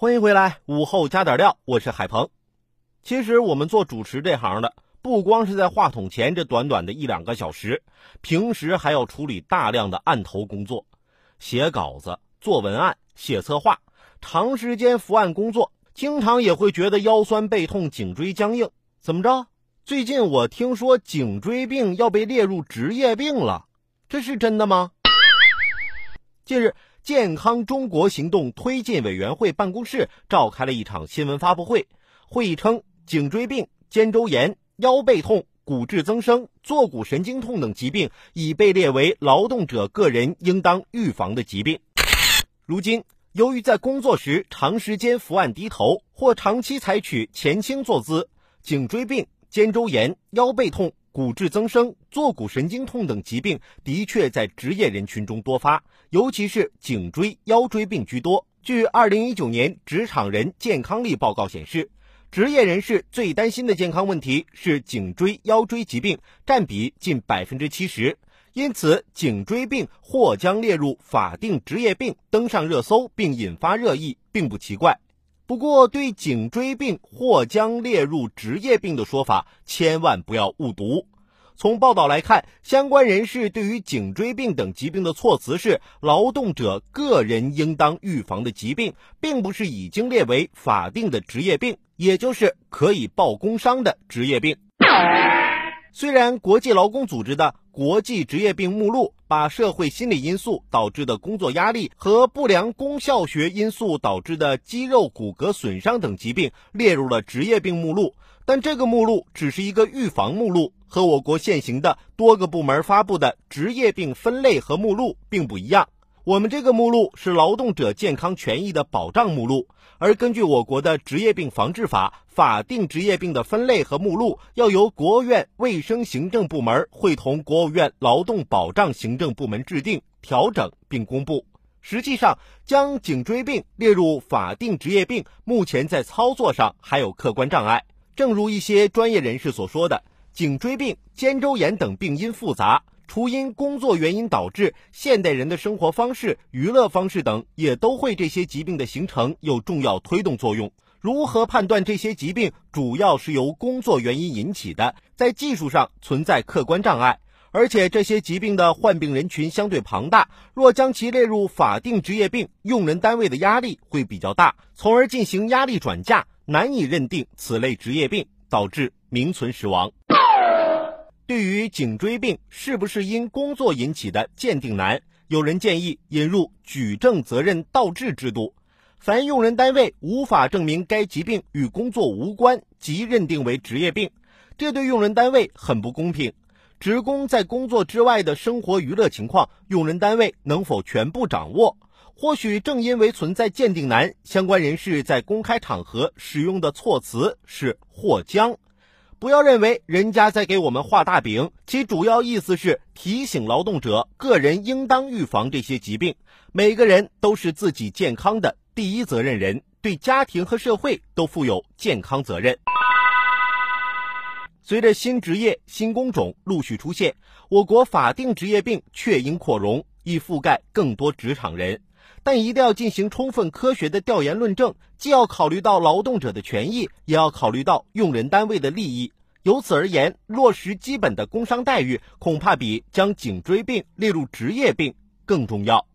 欢迎回来，午后加点料，我是海鹏。其实我们做主持这行的，不光是在话筒前这短短的一两个小时，平时还要处理大量的案头工作，写稿子、做文案、写策划，长时间伏案工作，经常也会觉得腰酸背痛、颈椎僵硬。怎么着？最近我听说颈椎病要被列入职业病了，这是真的吗？近日，健康中国行动推进委员会办公室召开了一场新闻发布会。会议称，颈椎病、肩周炎、腰背痛、骨质增生、坐骨神经痛等疾病已被列为劳动者个人应当预防的疾病。如今，由于在工作时长时间伏案低头或长期采取前倾坐姿，颈椎病、肩周炎、腰背痛。骨质增生、坐骨神经痛等疾病的确在职业人群中多发，尤其是颈椎、腰椎病居多。据二零一九年职场人健康力报告显示，职业人士最担心的健康问题是颈椎、腰椎疾病，占比近百分之七十。因此，颈椎病或将列入法定职业病，登上热搜并引发热议，并不奇怪。不过，对颈椎病或将列入职业病的说法，千万不要误读。从报道来看，相关人士对于颈椎病等疾病的措辞是“劳动者个人应当预防的疾病”，并不是已经列为法定的职业病，也就是可以报工伤的职业病。虽然国际劳工组织的国际职业病目录把社会心理因素导致的工作压力和不良功效学因素导致的肌肉骨骼损伤等疾病列入了职业病目录，但这个目录只是一个预防目录，和我国现行的多个部门发布的职业病分类和目录并不一样。我们这个目录是劳动者健康权益的保障目录，而根据我国的职业病防治法，法定职业病的分类和目录要由国务院卫生行政部门会同国务院劳动保障行政部门制定、调整并公布。实际上，将颈椎病列入法定职业病，目前在操作上还有客观障碍。正如一些专业人士所说的，颈椎病、肩周炎等病因复杂。除因工作原因导致，现代人的生活方式、娱乐方式等也都会这些疾病的形成有重要推动作用。如何判断这些疾病主要是由工作原因引起的，在技术上存在客观障碍，而且这些疾病的患病人群相对庞大，若将其列入法定职业病，用人单位的压力会比较大，从而进行压力转嫁，难以认定此类职业病，导致名存实亡。对于颈椎病是不是因工作引起的鉴定难，有人建议引入举证责任倒置制度，凡用人单位无法证明该疾病与工作无关，即认定为职业病，这对用人单位很不公平。职工在工作之外的生活娱乐情况，用人单位能否全部掌握？或许正因为存在鉴定难，相关人士在公开场合使用的措辞是或将。不要认为人家在给我们画大饼，其主要意思是提醒劳动者个人应当预防这些疾病。每个人都是自己健康的第一责任人，对家庭和社会都负有健康责任。随着新职业、新工种陆续出现，我国法定职业病确应扩容，以覆盖更多职场人。但一定要进行充分科学的调研论证，既要考虑到劳动者的权益，也要考虑到用人单位的利益。由此而言，落实基本的工伤待遇，恐怕比将颈椎病列入职业病更重要。